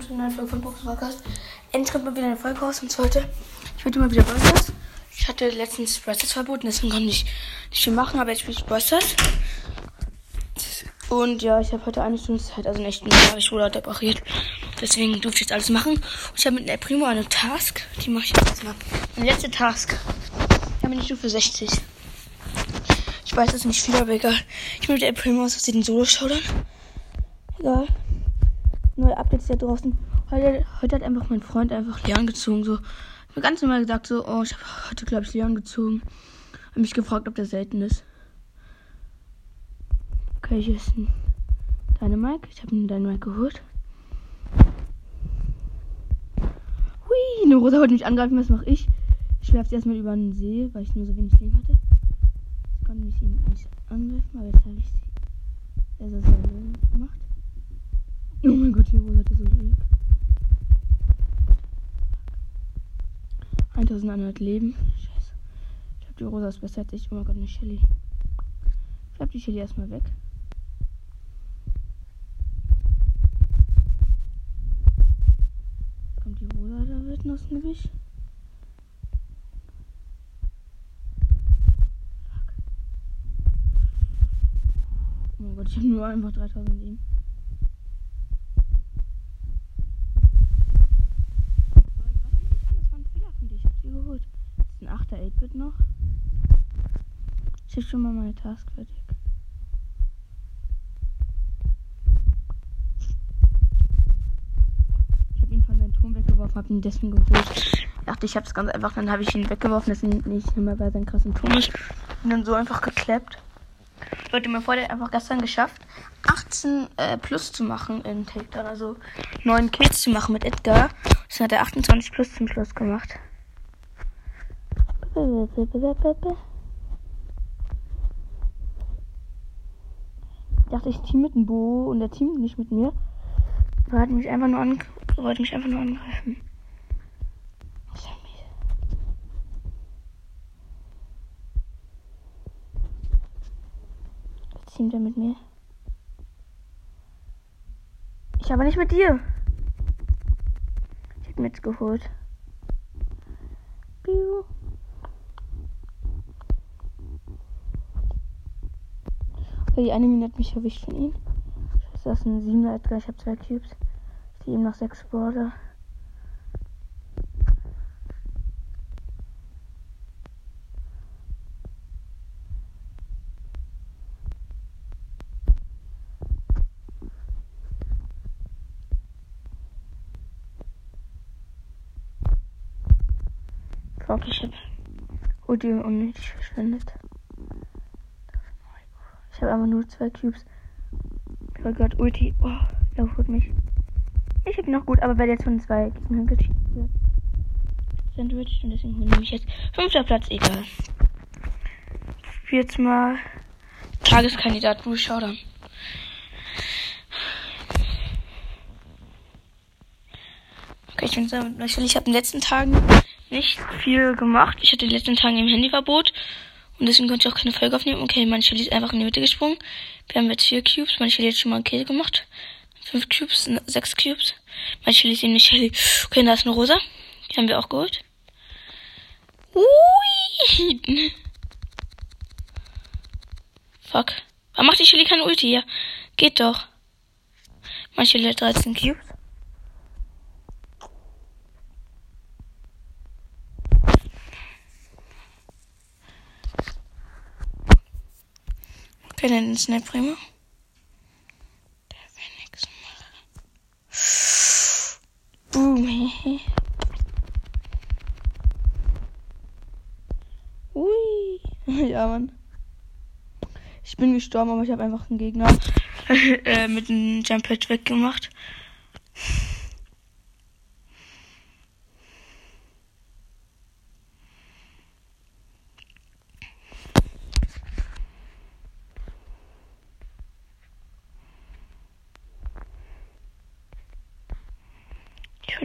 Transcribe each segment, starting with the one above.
willkommen zu einer Folge von Box Podcast. Endlich mal wieder eine Folge raus und heute, ich würde mal wieder Busters. Ich hatte letztens Busters verboten, deswegen konnte ich nicht viel machen, aber jetzt spiele ich Busters. Und ja, ich habe heute eine Stunde Zeit, also nicht nur, ich wurde heute operiert. Deswegen durfte ich jetzt alles machen. Und ich habe mit der Primo eine Task, die mache ich jetzt mal. Meine letzte Task. Da bin ich für 60. Ich weiß, ist nicht viel, aber egal. Ich bin mit der Primo aus den Solo-Showdown. Egal neue Updates da draußen. Heute, heute hat einfach mein Freund einfach Leon gezogen. So. Ich habe ganz normal gesagt, so, oh, ich habe heute, glaube ich, Leon gezogen. Habe mich gefragt, ob der selten ist. Okay, hier ist ein Dynamike. Ich habe einen Dynamike geholt. Hui, eine Rosa wollte mich angreifen. Was mache ich? Ich werfe sie erstmal über den See, weil ich nur so wenig Leben hatte. Jetzt konnte ich ihn nicht angreifen, aber jetzt habe ich sie sehr, sehr, sehr gemacht. Oh mein Gott, die Rosa hatte so lieb. 1100 Leben. Scheiße. Ich glaube, die Rosa ist besser als ich. Oh mein Gott, eine Shelly. Ich glaube, die Shelly erstmal weg. Jetzt kommt die Rosa, da wird noch ein Gewicht. Oh mein Gott, ich habe nur einfach 3000 Leben. Der 8-Bit noch. Ich habe schon mal meine Task fertig. Ich habe ihn von seinem Turm weggeworfen, habe ihn deswegen geholt. Ich dachte, ich habe es ganz einfach, dann habe ich ihn weggeworfen, dass er nicht mehr bei seinem krassen Turm ist. Und dann so einfach geklappt. Leute, mir vorher einfach gestern geschafft, 18 äh, plus zu machen in Takedown, also 9 Kills zu machen mit Edgar. Das hat er 28 plus zum Schluss gemacht. Ich dachte, ich team mit dem Bo und der teamt nicht mit mir. Er hat mich einfach nur, an, wollte mich einfach nur angreifen. Jetzt teamt er mit mir. Ich aber nicht mit dir. Ich hab mir jetzt geholt. Piu. Okay, die eine Mine hat mich erwischt von ihm. Scheiße, das ist ein 7er Edgar. Ich habe zwei Cubes. Ich sehe ihm noch sechs Border. Fuck, ich hab Ulti unnötig verschwendet. Ich habe einfach nur zwei Cubes. Oh Gott, Ulti. Oh, der holt mich. Ich habe noch gut, aber werde jetzt von zwei Gegnern gecheatet. Sandwich und deswegen nehme ich jetzt fünfter Platz, egal. Jetzt mal Tageskandidat Blue Showdown. Okay, ich bin damit ich habe in den letzten Tagen nicht viel gemacht. Ich hatte in den letzten Tagen im Handyverbot. Und deswegen konnte ich auch keine Folge aufnehmen. Okay, meine Shelly ist einfach in die Mitte gesprungen. Wir haben jetzt vier Cubes. Meine Shelly hat schon mal einen Kill gemacht. Fünf Cubes, sechs Cubes. Meine Shelly ist eben nicht Shelly. Okay, da ist eine Rosa. Die haben wir auch geholt. Ui. Fuck. Warum macht die Shelly keine Ulti? Ja, geht doch. Meine Shelly hat 13 Cubes. Okay, dann ist eine Primo. Der machen. Boom. Ui. Ja, Mann. Ich bin gestorben, aber ich habe einfach einen Gegner äh, mit einem Jump Pad weggemacht.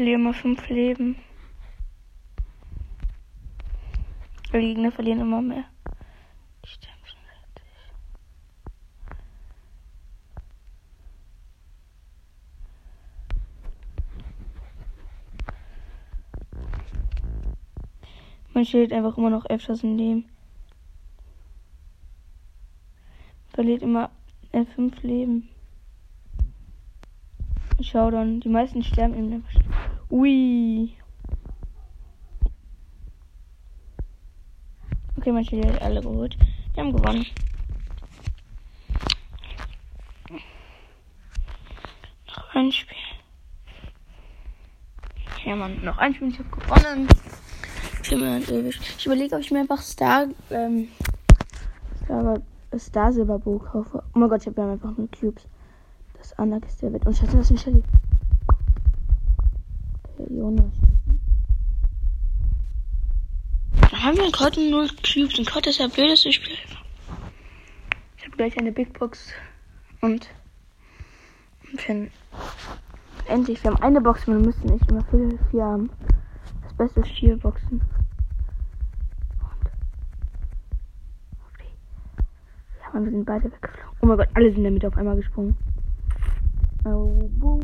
verlieren immer fünf Leben. Die Gegner verlieren immer mehr. Ich sterbe schon Man steht einfach immer noch öfters im Leben. Verliert immer äh, fünf Leben. Showdown. Die meisten sterben im Neverschlag. Ui. Okay, mein Schild hat alle geholt. Wir haben gewonnen. Noch ein Spiel. Ja, man, noch ein Spiel. Ich habe gewonnen. Ich überlege, ob ich mir einfach Star, ähm, Star, Star Silberbow kaufe. Oh mein Gott, ich habe ja einfach nur Cubes. Das andere ist der Wett. Und ich hatte das nicht erlebt. Jonas. Da haben wir gerade null Cubes. Und gerade ist ja blöd, dass ich habe gleich eine Big Box. Und. und endlich, wir haben eine Box. Wir müssen nicht immer vier, vier haben. Das Beste ist vier Boxen. Und wir sind beide weggeflogen. Oh mein Gott, alle sind damit auf einmal gesprungen. Oh, boom.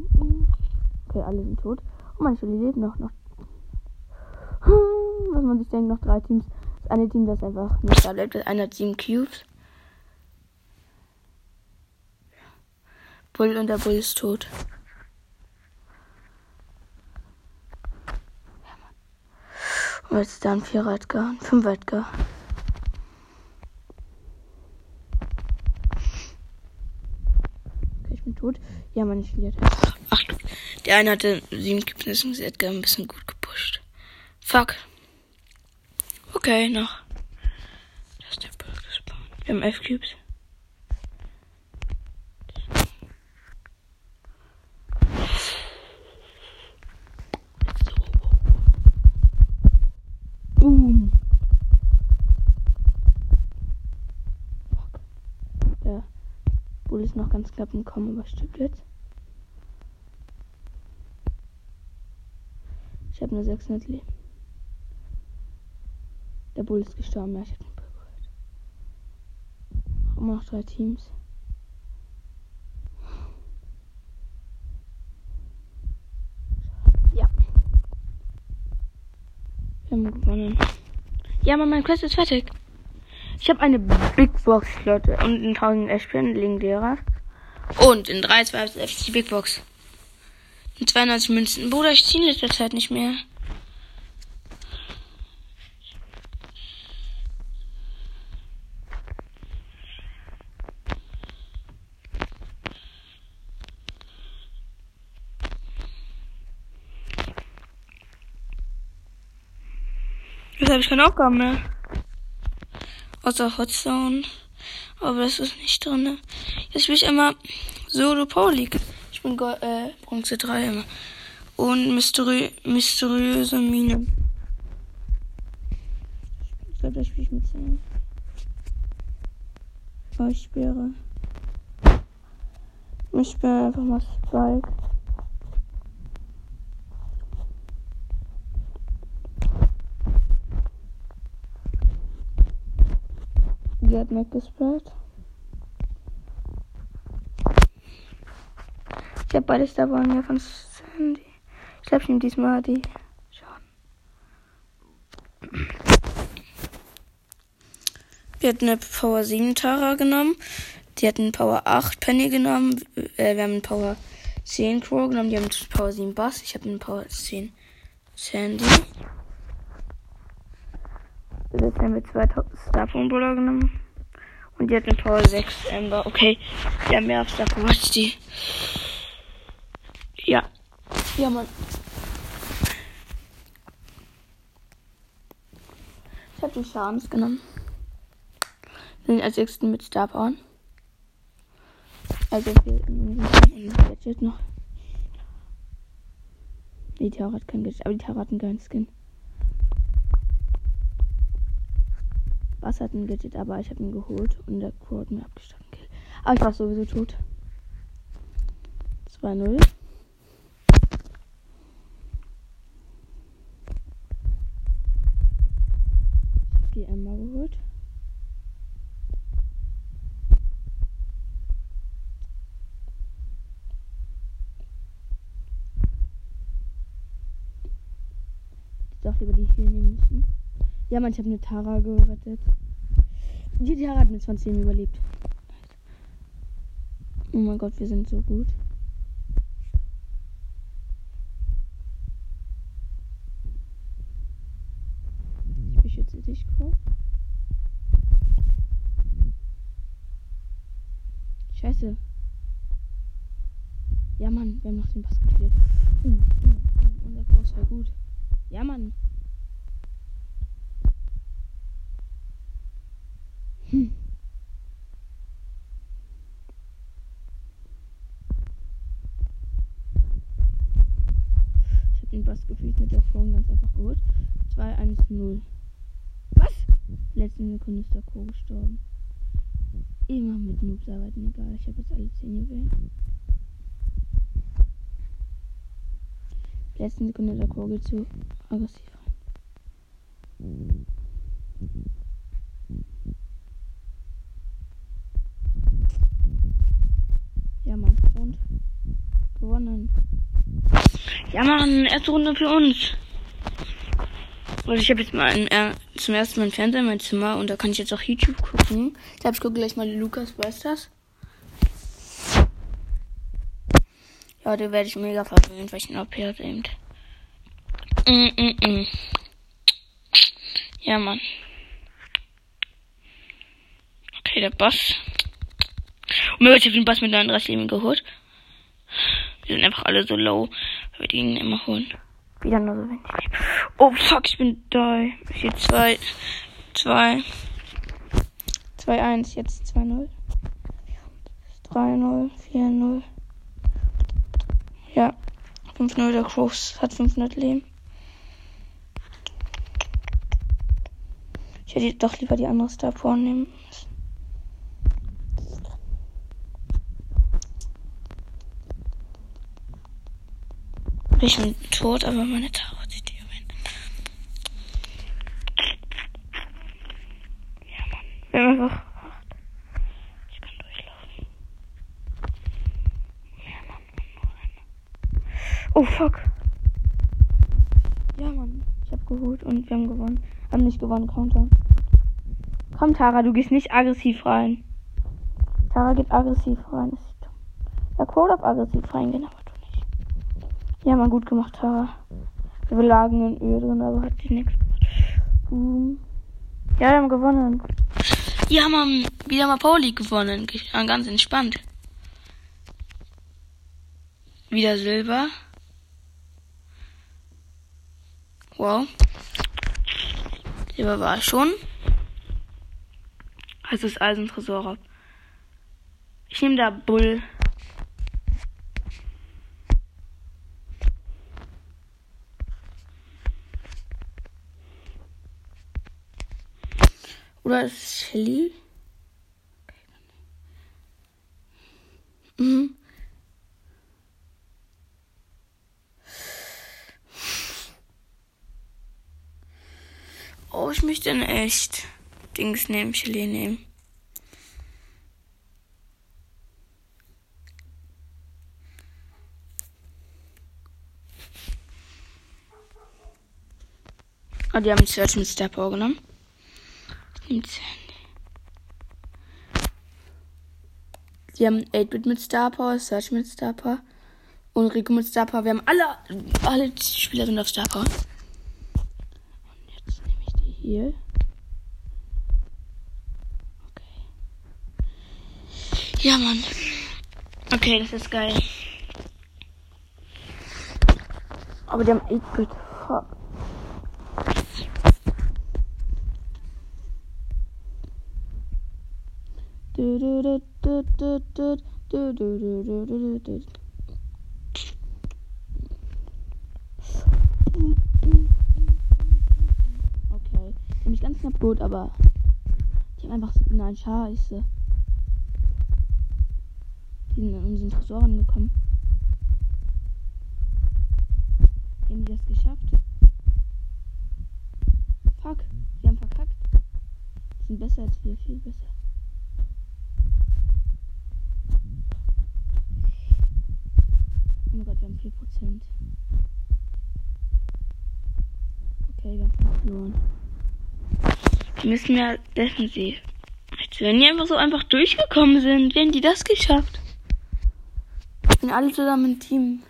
Okay, alle sind tot. Manche leben noch. noch. Was man sich denkt, noch drei Teams. Das eine Team, das einfach nicht da bleibt, das eine sieben Cubes. Bull und der Bull ist tot. Und jetzt ist da ein Vierer Edgar, ein Fünfer Edgar. tot. Ja, man ist wieder Ach, der eine hatte sieben Cubes und Edgar ein bisschen gut gepusht. Fuck. Okay, noch. Das ist der Bull gespawnt. Wir haben elf Cubes. Boom. Bull ist noch ganz knapp im Kommen, aber stimmt jetzt. Ich habe nur 600 Leben. Der Bull ist gestorben, ja, ich habe den Bull. Immer noch drei Teams. Ja. Wir haben gewonnen. Ja, aber mein Quest ist fertig. Ich habe eine Big Box Flotte und in 1000 Eschpen legendärer. Und in 3 2 die Big Box. In 92 Münzen. Bruder, ich ziehe in letzter Zeit nicht mehr. Jetzt habe ich keine Aufgaben mehr. Außer Hotzone. Aber das ist nicht drin. Jetzt spiele ich immer Solo Power League. Ich bin Go äh, Bronze 3 immer. Und Mysterö mysteriöse Mine. Ich glaube, da spiele ich mit 10. Oh, ich sperre. Ich sperre einfach mal Spike. Die hat weggesperrt. Ich habe beides dabei ja von Sandy. Ich glaube, ich nehme diesmal die. Schauen. Wir hatten eine Power 7 Tara genommen. Die hatten Power 8 Penny genommen. Äh, wir haben einen Power 10 Crow genommen. Die haben einen Power 7 Bass. Ich habe einen Power 10 Sandy. Jetzt haben wir zwei Starphone Brawler genommen. Und die hat eine Power 6 Ember. Okay, die haben mehr auf Starphone als die. Ja. Ja, Mann. Ich habe die Schadens genommen. Sind als sechsten mit Star Power. Also wir Gadget noch. Die Tara hat kein Gadget, aber die Tara hat einen geilen Skin. Was hat ein Gadget, aber ich habe ihn geholt und der Crew hat mir abgestanden. Aber ich war sowieso tot. 2-0. die Emma geholt. Lieber die hier nehmen müssen. Ja, Mann, ich habe eine Tara gerettet. Die Tara hat mit 20 Leben überlebt. Oh mein Gott, wir sind so gut. Ich beschütze dich, Crow. Scheiße. Ja, Mann, wir haben noch den Pass getötet. Uh, uh, uh, unser Kurs war gut. Ja, Mann. Hm. Ich habe den Bass Form ganz einfach geholt. 2-1-0. Was? Letzte Sekunde ist der Co gestorben. Immer mit Noobs arbeiten, egal. Ich habe jetzt alle 10 Juwelen. Letzten Sekunde der Kugel zu aggressiv. Ja, Mann. Und? Gewonnen. Ja, Mann. Erste Runde für uns. Und ich habe jetzt mal ein, äh, zum ersten Mal ein Fernseher in meinem Zimmer und da kann ich jetzt auch YouTube gucken. Ich glaube, ich gucke gleich mal Lukas das? Ja, den werde ich mega verwöhnt, weil ich ihn OP hat eben. Mm, mm, mm. Ja, Mann. Okay, der Boss. Und mir wird den Boss mit 39 Leben geholt. Wir sind einfach alle so low, weil wir ihn immer holen. Wieder nur so wenig. Oh fuck, ich bin da. Hier 2, 2, 2, 1, jetzt 2, 0. 3, 0, 4, 0. Ja, 5, 0, der Cross hat 500 Leben. Ich hätte doch lieber die andere Star Power Bin ich schon tot, aber meine Tara sieht die gewinnen. Ja, Mann. Wir haben einfach. Ich kann durchlaufen. Ja, Mann. Oh, fuck. Ja, Mann. Ich hab geholt und wir haben gewonnen. Haben nicht gewonnen, Counter. Komm, Tara, du gehst nicht aggressiv rein. Tara geht aggressiv rein. Der Code auf aggressiv reingehen, aber nicht. Ja, mal gut gemacht, Tara. Wir lagen in Öl drin, aber hat sich nichts gemacht. Boom. Ja, wir haben gewonnen. Ja, haben wieder mal Pauli gewonnen. Ganz entspannt. Wieder Silber. Wow. Silber war schon. Also das Eisentresor ab. Ich nehme da Bull. Oder ist es Shelly? Mhm. Oh, ich möchte in echt. Dings nehmen, Chili nehmen. Ah, die haben Search mit Star genommen. Die haben 8-Bit mit Star Power, Search mit Star Power und Rico mit Star Power. Wir haben alle, alle Spieler sind auf Star Power. Und jetzt nehme ich die hier. Ja, Mann. Okay, das ist geil. Aber die haben 8-Bit. Fuck. Okay. Nämlich ganz knapp gut, aber die haben einfach. Nein, scheiße. Die sind an unseren Tresor angekommen. Haben die das geschafft? Fuck, die haben verkackt. Die sind besser als wir, viel besser. Mein Gott, wir haben 4%. Okay, wir haben verloren. Die müssen ja defensiv. Als wenn die einfach so einfach durchgekommen sind. Wie haben die das geschafft? Ich bin alle zusammen im Team.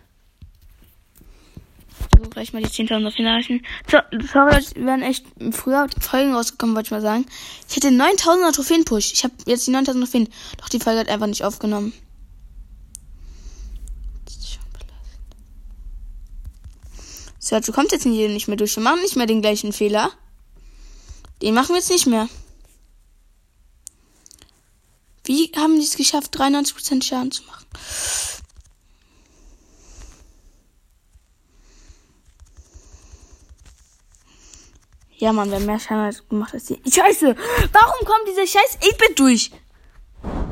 So, gleich mal die 10.000 auf hinreichen. So, sorry, es wären echt früher Folgen rausgekommen, wollte ich mal sagen. Ich hätte 9.000er Trophäen-Push. Ich habe jetzt die 9.000 Trophäen. Doch die Folge hat einfach nicht aufgenommen. So, du kommst jetzt hier nicht mehr durch. Wir machen nicht mehr den gleichen Fehler. Den machen wir jetzt nicht mehr. Wie haben die es geschafft, 93% Schaden zu machen? Ja, Mann, wer mehr Schaden hat gemacht als die. Scheiße! Warum kommt dieser scheiß 8-Bit durch?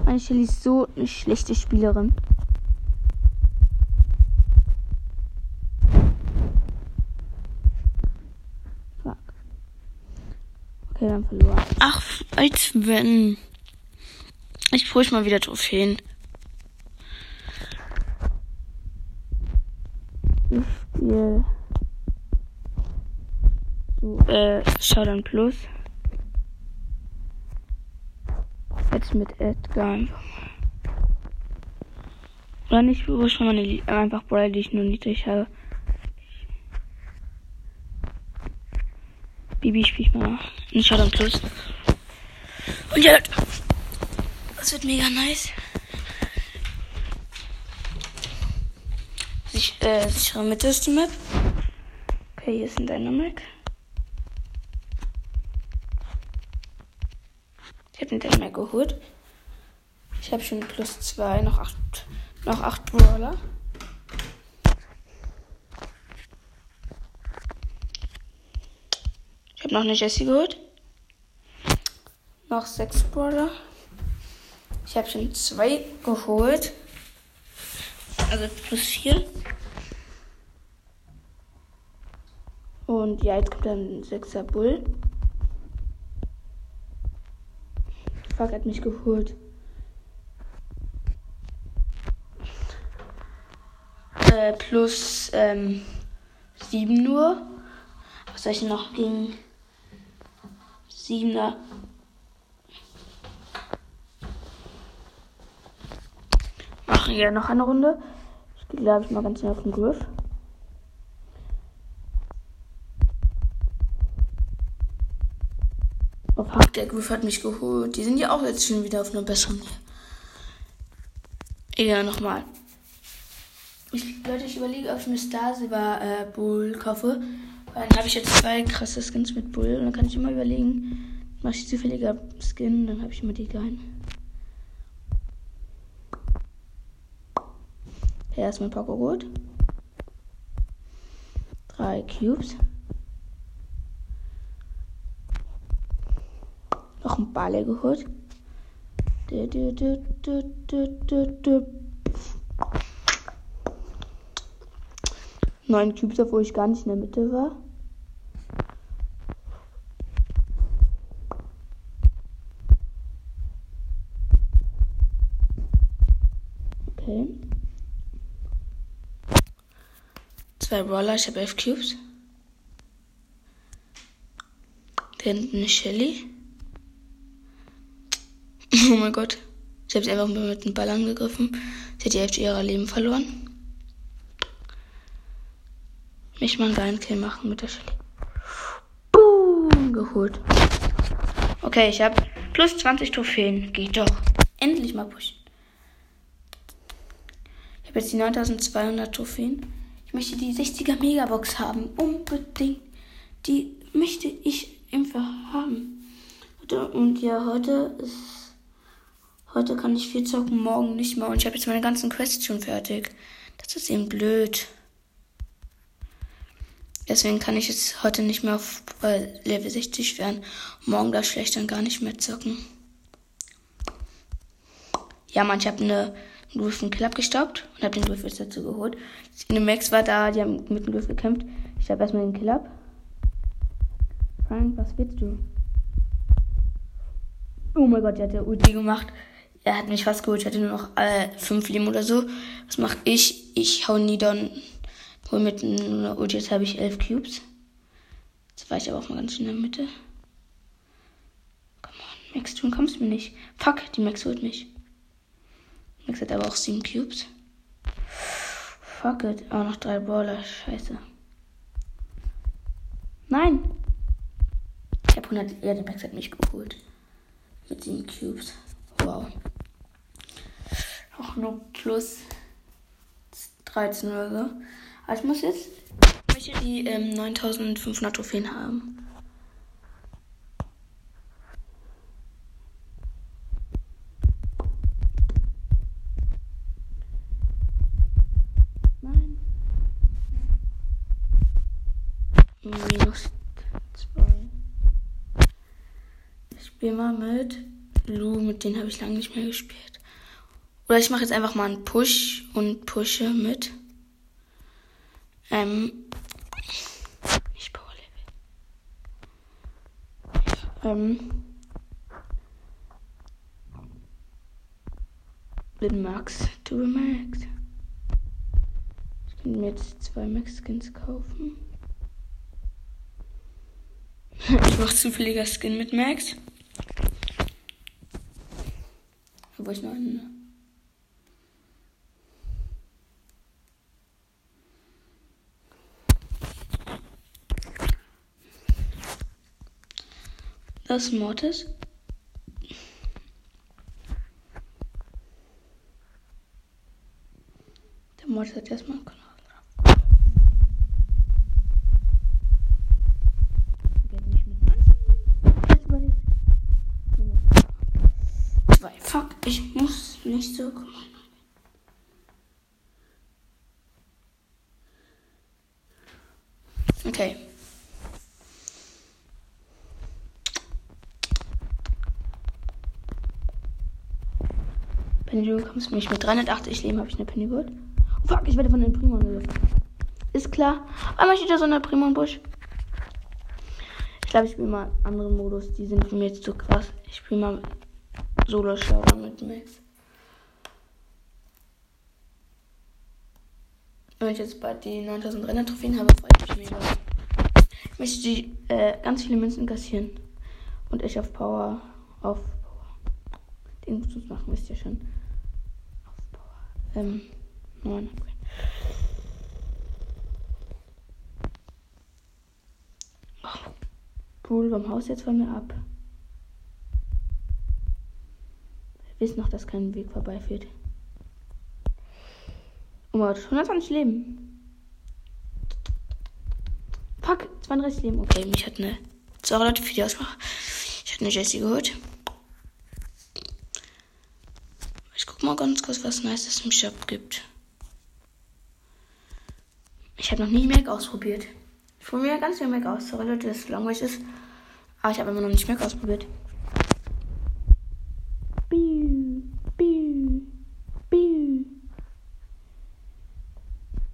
Meine Shelly ist so eine schlechte Spielerin. Okay, dann verloren. Ach, als wenn. Ich push mal wieder Trophäen. Ich spiele. So, äh, Showdown Plus. Jetzt mit Edgar einfach mal. Oder nicht, wo schon mal eine, einfach Brawler, die ich nur niedrig habe. Bibi spiele ich mal in Showdown Plus. Und ja, das wird mega nice. Ich, äh, sichere Mitte ist die Map. Okay, hier ist ein Dynamic. Ich habe den Dynamic geholt. Ich habe schon plus zwei, noch acht, noch acht Brawler. Habe noch eine Jessie geholt. Noch sechs Brawler. Ich habe schon zwei geholt. Also plus vier. Und ja, jetzt kommt dann ein sechser Bull. Fuck, hat mich geholt. Äh, plus ähm, sieben nur. Was soll ich noch gegen siebener? Machen wir noch eine Runde. Ich glaube ich, mal ganz schnell auf den Griff. Oh fuck, der Griff hat mich geholt. Die sind ja auch jetzt schon wieder auf einer besseren. Egal, nochmal. Ich, Leute, ich überlege, ob ich mir Star Silver äh, Bull kaufe. Dann habe ich jetzt zwei krasse Skins mit Bull. Und dann kann ich immer überlegen, mache ich zufälliger Skin, dann habe ich immer die geilen. Erstmal Poco Rot. Drei Cubes. Noch ein Balle geholt. Du, du, du, du, du, du, du. Neun Cubes, obwohl ich gar nicht in der Mitte war. Okay. Zwei Brawler, ich habe elf Cubes. Da hinten eine Shelly. Oh mein Gott. Ich habe sie einfach mit dem Ball angegriffen. Sie hat die Hälfte ihrer Leben verloren. Mich mal einen geilen Kill machen mit der Shelly. Boom, geholt. Okay, ich habe plus 20 Trophäen. Geht doch. Endlich mal pushen. Ich habe jetzt die 9200 Trophäen. Ich möchte die 60er Megabox haben. Unbedingt. Die möchte ich einfach haben. Und ja, heute ist Heute kann ich viel zocken, morgen nicht mehr. Und ich habe jetzt meine ganzen Quests schon fertig. Das ist eben blöd. Deswegen kann ich jetzt heute nicht mehr auf äh, Level 60 werden. Morgen darf ich vielleicht dann gar nicht mehr zocken. Ja, man, ich habe eine einen Griffin Kill abgestaubt und habe den Griff dazu geholt. Eine Max war da, die haben mit dem Griff gekämpft. Ich habe erstmal den Kill ab. Frank, was willst du? Oh mein Gott, der hat der Ulti gemacht. Er hat mich fast geholt. Ich hatte nur noch äh, Leben oder so. Was mache ich? Ich hau nieder und hol mit einer Ulti. Jetzt habe ich elf Cubes. Jetzt war ich aber auch mal ganz schnell in der Mitte. Max, du kommst mir nicht. Fuck, die Max holt mich. Max hat aber auch 7 Cubes. Fuck it. Auch noch drei Brawler. Scheiße. Nein. Ich habe 100. Ja, der Max hat mich geholt. Mit 7 Cubes. Wow. Auch nur plus 13 oder so. Aber ich muss jetzt. Ich möchte die ähm, 9500 Trophäen haben. minus 2. Ich spiele mal mit Lu, mit denen habe ich lange nicht mehr gespielt. Oder ich mache jetzt einfach mal einen Push und pushe mit. Ähm. Ich Power Level. Ähm. Mit Max. Du Max. Ich kann mir jetzt zwei Max-Skins kaufen. Ich mache zufälliger Skin mit Max. Wo ich noch einen. Das Mortis. Der Mortis hat erstmal einen Kanal. Fuck, ich muss nicht so gemein. Okay. Penny, du kommst mich mit 380 Leben, habe ich eine Penny. Oh, fuck, ich werde von den Primo angegriffen. Ist klar. Einmal steht da so eine Primo im Busch. Ich glaube, ich spiele mal andere Modus. Die sind mich jetzt zu krass. Ich spiele mal Solo Showdown mit Max. Wenn ich jetzt bald die 9300 Trophäen habe, freue ich mich mega. Ich möchte die, äh, ganz viele Münzen kassieren. Und ich auf Power. Auf Power. Den muss machen, wisst ihr schon. Ähm, 9. Oh, cool, beim Haus jetzt von mir ab. Wisst noch, dass kein Weg vorbeiführt. Oh Gott, 120 Leben. Fuck, 32 Leben. Okay, mich hat eine. Sorry Leute für die Ausmache. Ich hatte eine Jessie geholt. Ich guck mal ganz kurz, was Nice es im Shop gibt. Ich habe noch nie Mac ausprobiert. Ich probiere ganz viel Mac aus. Sorry Leute, dass es langweilig ist. Aber ich habe immer noch nicht Mac ausprobiert.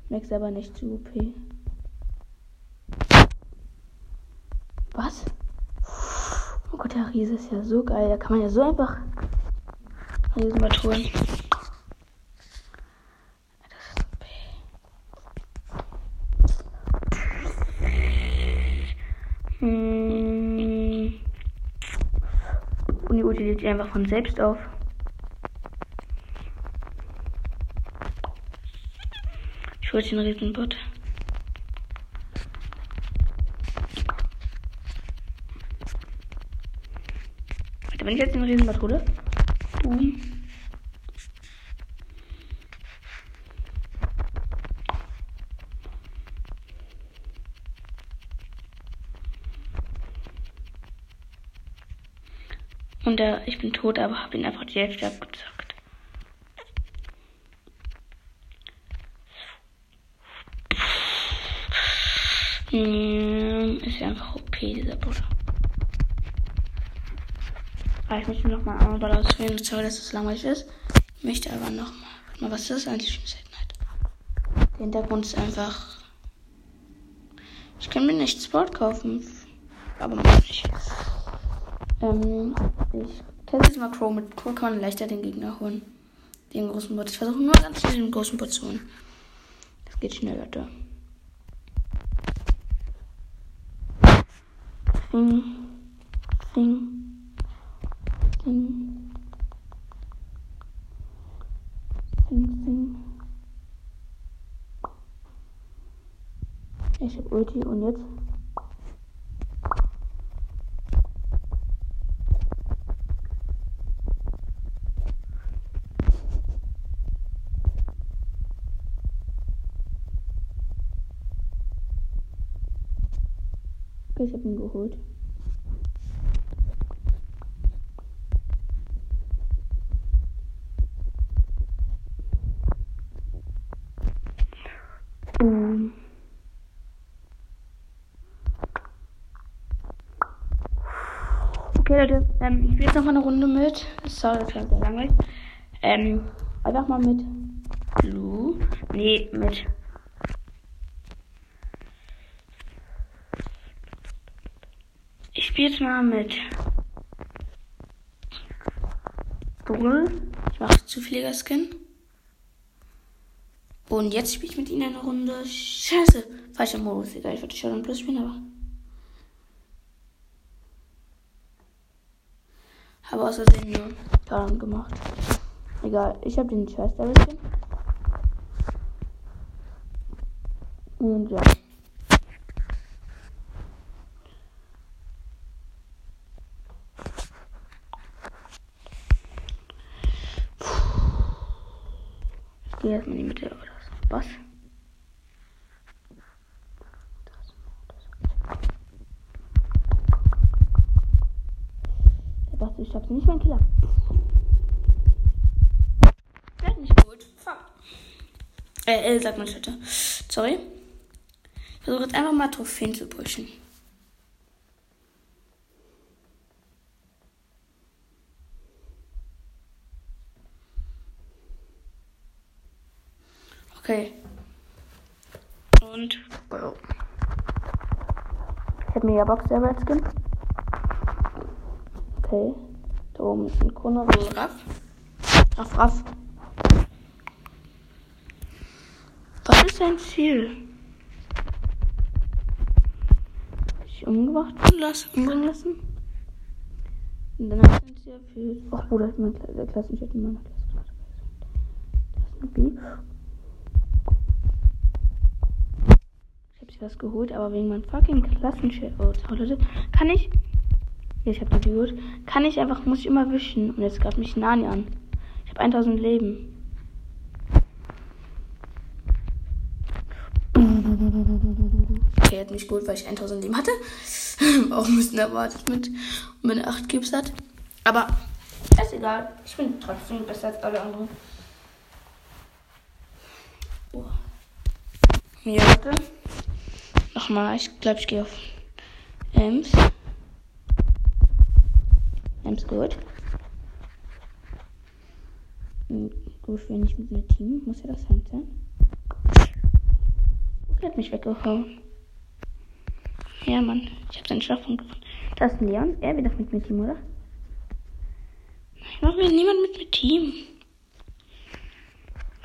Max aber nicht zu OP. Was? Oh Gott, der Riese ist ja so geil. Da kann man ja so einfach Mal tun. Hm. Und die Ulti lädt sich einfach von selbst auf. hol den Riesenbot. Warte, wenn ich jetzt den Riesenbot hole. Boom. Und äh, ich bin tot, aber habe ihn einfach die Hälfte abgezogen. Hm, ist ja einfach OP, dieser Bruder. Aber ich möchte noch mal einmal Ball auswählen. Sorry, dass es langweilig ist. Ich möchte aber noch mal. Warte mal, was ist das eigentlich für Seltenheit? Der Hintergrund ist einfach. Ich kann mir nicht Sport kaufen. Aber mach nicht. Ähm, ich teste jetzt mal Crow. Mit Crow kann man leichter den Gegner holen. Den großen Bot. Ich versuche nur ganz schnell den großen Bot zu holen. Das geht schneller da. Fing. Fing. Sing. Sing, sing. Ich hab Ulti und jetzt. Okay, ich hab ihn geholt. Okay, Leute, ähm, ich spiele jetzt noch mal eine Runde mit. Sorry, das war sehr langweilig. Ähm, einfach mal mit Blue. Nee, mit. Ich spiele jetzt mal mit Bull. Ich mache Zuflieger-Skin. Und jetzt spiele ich mit ihnen eine Runde. Scheiße. Falscher Modus. Egal, ich wollte schon Plus spielen, aber. Habe aus Versehen nur daran gemacht. Egal, ich habe den da bisschen. Und ja. Ich gehe erstmal in die Mitte, oder was? Hab's nicht mein Killer. Der nicht gut. Fuck. Äh, äh, sagt man Schutte. Sorry. Ich versuche jetzt einfach mal Trophäen zu pushen. Okay. Und. Oh. Ich habe Megabox der Red Skin. Okay. Da oben ist ein Krone, so Raff. Raff, Raff. Was ist dein Ziel? Ich umgebracht lassen, umbringen lassen? Und dann hat ein Ziel für. Ach, Bruder, mein der Klassenchef in meiner Klasse. Das ist eine B. ich was geholt, aber wegen meinem fucking Klassenchef. Oh, Leute. Kann ich. Ich hab die geholt. Kann ich einfach, muss ich immer wischen. Und jetzt greift mich Nani an. Ich habe 1000 Leben. Okay, hat mich gut, weil ich 1000 Leben hatte. Auch ein bisschen erwartet mit. Meine 8 Cubes hat. Aber ist egal. Ich bin trotzdem besser als alle anderen. Oh. Ja, warte. Nochmal, ich glaube, ich gehe auf Ems. Ems gut. Hm, gut, wenn ich mit einem Team, muss ja das sein. Okay, hat mich weggehauen. Ja, Mann, ich habe seinen Schlafpunkt gefunden. Da ist Leon. Er will doch mit mir Team, oder? Ich mache mir niemand mit mir Team.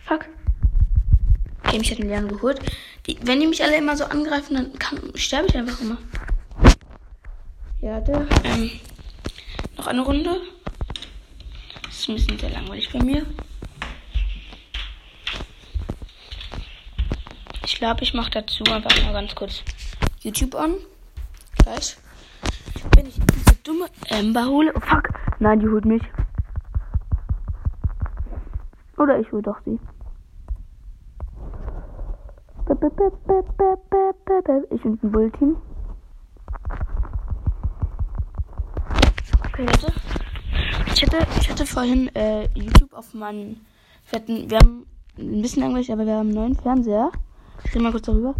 Fuck. Okay, mich hat ein Leon geholt. Die, wenn die mich alle immer so angreifen, dann kann, sterbe ich einfach immer. Ja, der, ähm, noch eine Runde. Das ist ein bisschen sehr langweilig bei mir. Ich glaube, ich mache dazu einfach mal ganz kurz YouTube an. Gleich. Wenn ich diese dumme Ember hole. Oh fuck. Nein, die holt mich. Oder ich hole doch sie. Ich bin ein Bullteam. Okay, Leute. Ich hatte, ich hatte vorhin äh, YouTube auf meinen. Wir, hatten, wir haben ein bisschen langweilig, aber wir haben einen neuen Fernseher. Ich rede mal kurz darüber.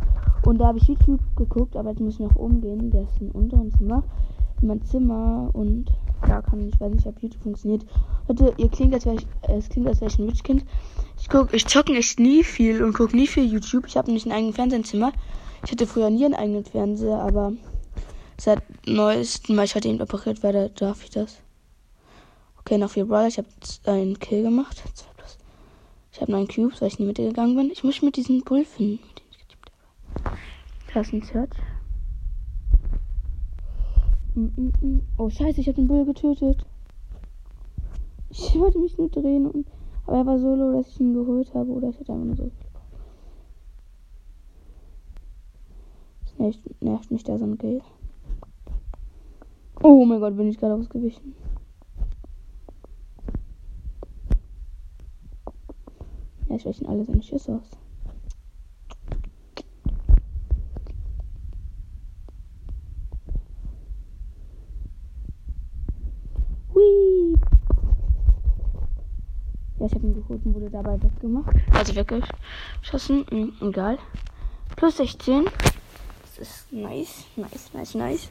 Und da habe ich YouTube geguckt, aber jetzt muss ich nach oben gehen. Der ist im unteren Zimmer. In mein Zimmer und da kann ich weiß nicht, ob YouTube funktioniert. Leute, ihr klingt, als wäre ich, äh, es klingt, als wäre ich ein Rich Kind. Ich guck, ich zocken echt nie viel und gucke nie viel YouTube. Ich habe nicht ein eigenes Fernsehzimmer. Ich hatte früher nie einen eigenen Fernseher, aber seit neuestem Mal ich hatte ihn operiert werde, darf ich das. Okay, noch vier Brawler. Ich habe einen Kill gemacht. Ich habe neun Cubes, weil ich nie mitgegangen bin. Ich muss mit diesem Bull finden. Da ist ein Search. Mm, mm, mm. Oh, scheiße, ich habe den Bull getötet. Ich wollte mich nur drehen und. Aber er war so low, dass ich ihn geholt habe. Oder ich hätte einfach nur so. Das nervt, mich da so ein Gale. Oh mein Gott, bin ich gerade ausgewichen. Ja, ich weichen alle seine Schüsse aus. Hui. Ja, ich habe ihn geholt und wurde dabei weggemacht. Also weggeschossen. Hm, egal. Plus 16. Das ist nice, nice, nice, nice.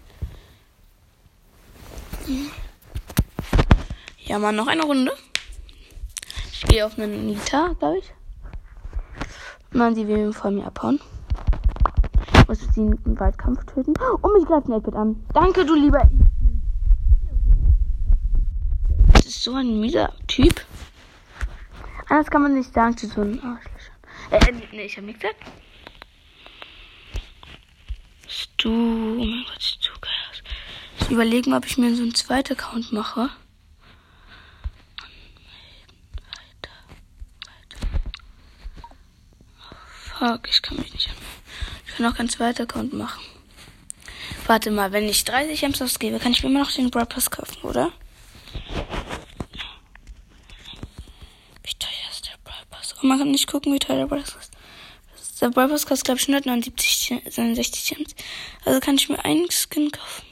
Ja, mal noch eine Runde. Ich gehe auf einen Nita, glaube ich. Man, sie will vor mir abhauen. Ich muss sie im Waldkampf töten. Und mich greift ein 8 an. Danke, du lieber. Das ist so ein mieser Typ. Anders kann man nicht sagen zu so einem Arschlöcher. Äh, nee, ich hab nichts gesagt. Du, oh mein Gott, sieht so geil aus. Ich überlege mal, ob ich mir so einen zweiten Account mache. Weiter, weiter. Oh, fuck, ich kann mich nicht. Ich kann auch keinen zweiten Account machen. Warte mal, wenn ich 30 Gems ausgebe, kann ich mir immer noch den Brawl Pass kaufen, oder? Wie teuer ist der Brawl Pass? Und man kann nicht gucken, wie teuer der Brawl Pass ist. Der Brawl Pass kostet, glaube ich, 179, 69 Gems. Also kann ich mir einen Skin kaufen.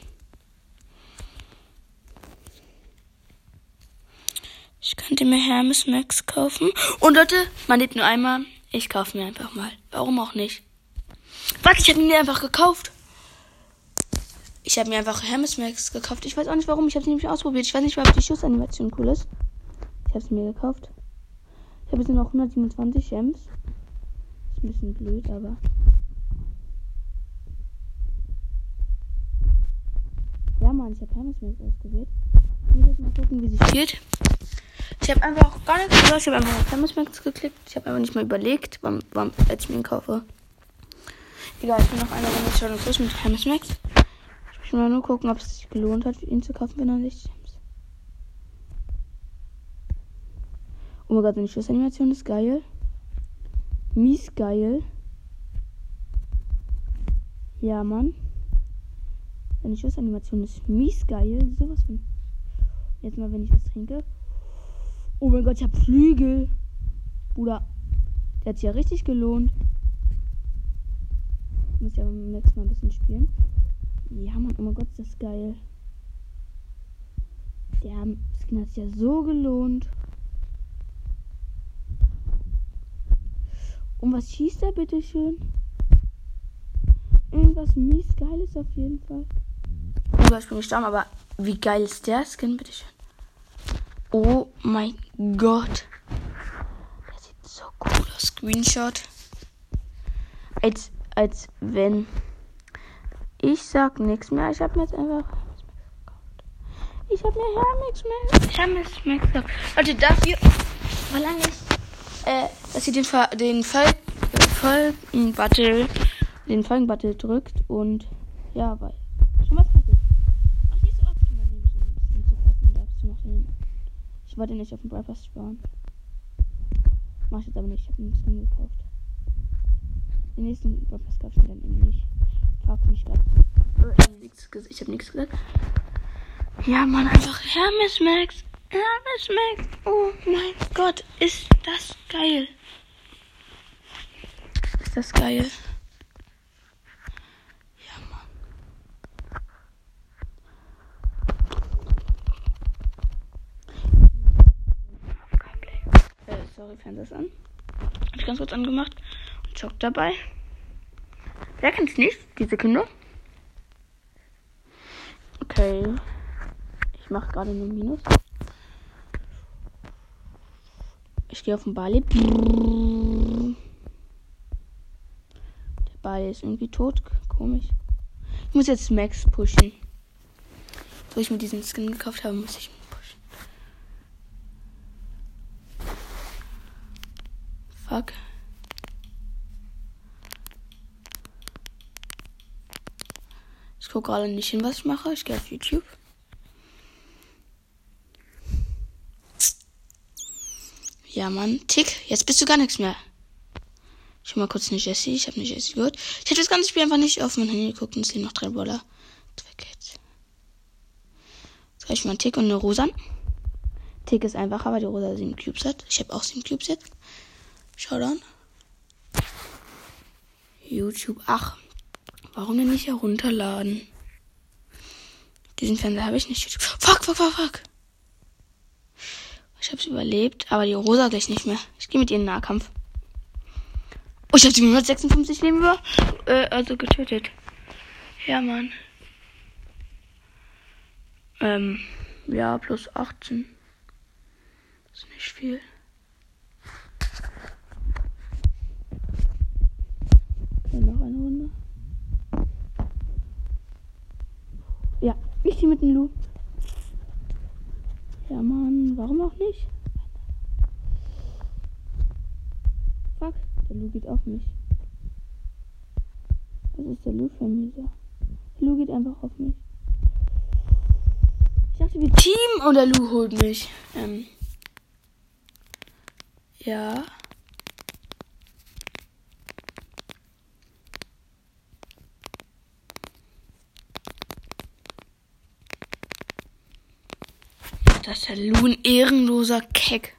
Ich könnte mir Hermes Max kaufen. Und Leute, man lebt nur einmal. Ich kaufe mir einfach mal. Warum auch nicht? Warte, ich habe mir einfach gekauft. Ich habe mir einfach Hermes Max gekauft. Ich weiß auch nicht warum. Ich habe sie nämlich ausprobiert. Ich weiß nicht, ob die Schussanimation cool ist. Ich habe sie mir gekauft. Ich habe jetzt noch 127 Gems. Ist ein bisschen blöd, aber. Ja, Mann, ich habe Hermesmax ausgewählt. Ich will jetzt mal gucken, wie sie spielt. Ich habe einfach auch gar nichts gesagt. Ich habe einfach auf Hermesmax geklickt. Ich habe einfach nicht mal überlegt, wann, wann als ich mir ihn kaufe. Egal, ich bin noch eine Runde schon durch mit Hermesmax. Ich will nur gucken, ob es sich gelohnt hat, ihn zu kaufen, wenn er nicht. Oh mein Gott, seine Schussanimation ist geil. Mies geil. Ja, Mann. Seine Schussanimation ist mies geil. Sowas von. Jetzt mal, wenn ich was trinke. Oh mein Gott, ich hab Flügel. Bruder. Der hat sich ja richtig gelohnt. Muss ja beim nächsten Mal ein bisschen spielen. Ja, Mann, oh mein Gott, ist das geil. Der Skin hat sich ja so gelohnt. Und was schießt er bitte schön? Irgendwas mies geiles auf jeden Fall. Ich bin gestorben, aber wie geil ist der Skin, bitte schön. Oh mein Gott. Der sieht so cool aus. Screenshot. Als, als wenn. Ich sag nichts mehr. Ich hab mir jetzt einfach. Ich hab mir Hermix Max. Hermix Max gekauft. Leute, dafür verlange ich, äh, dass ihr den, Ver den Folgen-Battle, den Folgen-Battle drückt und, ja, weil, schon was wollte nicht auf dem Breakfast sparen. Mach ich jetzt aber nicht, ich hab einen Skin gekauft. Den nächsten Breakfast kauf ich mir dann eben nicht. Fuck mich grad. Ich hab nichts gesagt. Ja, Mann, einfach Hermes Max. Hermes Max. Oh mein Gott, ist das geil. Ist das geil. Sorry, Fernseher ist an. Hab ich ganz kurz angemacht und zockt dabei. Wer kennt's nicht? Diese Kinder? Okay. Ich mache gerade nur Minus. Ich gehe auf den Bali. Der Bali ist irgendwie tot. Komisch. Ich muss jetzt Max pushen. Wo ich mir diesen Skin gekauft habe, muss ich Fuck. Ich gucke gerade nicht hin, was ich mache. Ich gehe auf YouTube. Ja, Mann. Tick, jetzt bist du gar nichts mehr. Ich mal kurz eine Jessie. Ich habe eine Jessie gehört. Ich hätte das ganze Spiel einfach nicht auf mein Handy geguckt und es sind noch drei Brawler. Jetzt habe ich mal einen Tick und eine Rosa. Tick ist einfacher, weil die Rosa sieben Cubes hat. Ich habe auch sieben Cubes jetzt. Schau dann. YouTube. Ach, warum denn nicht herunterladen? Diesen Fernseher habe ich nicht. Fuck, fuck, fuck, fuck. Ich habe es überlebt, aber die Rosa gleich nicht mehr. Ich gehe mit ihr in den Nahkampf. Oh, ich habe 756 Leben über, äh, also getötet. Ja, Mann. Ähm, ja, plus 18. Das ist nicht viel. Dann noch eine Runde. Ja, ich die mit dem Lu. Ja, Mann, warum auch nicht? Fuck, der Lu geht auf mich. Was ist der Lu für mir? Der Lu geht einfach auf mich. Ich dachte, wir Team oder Lu holt mich. Ähm. Ja. Das ist der Loon ehrenloser Keck.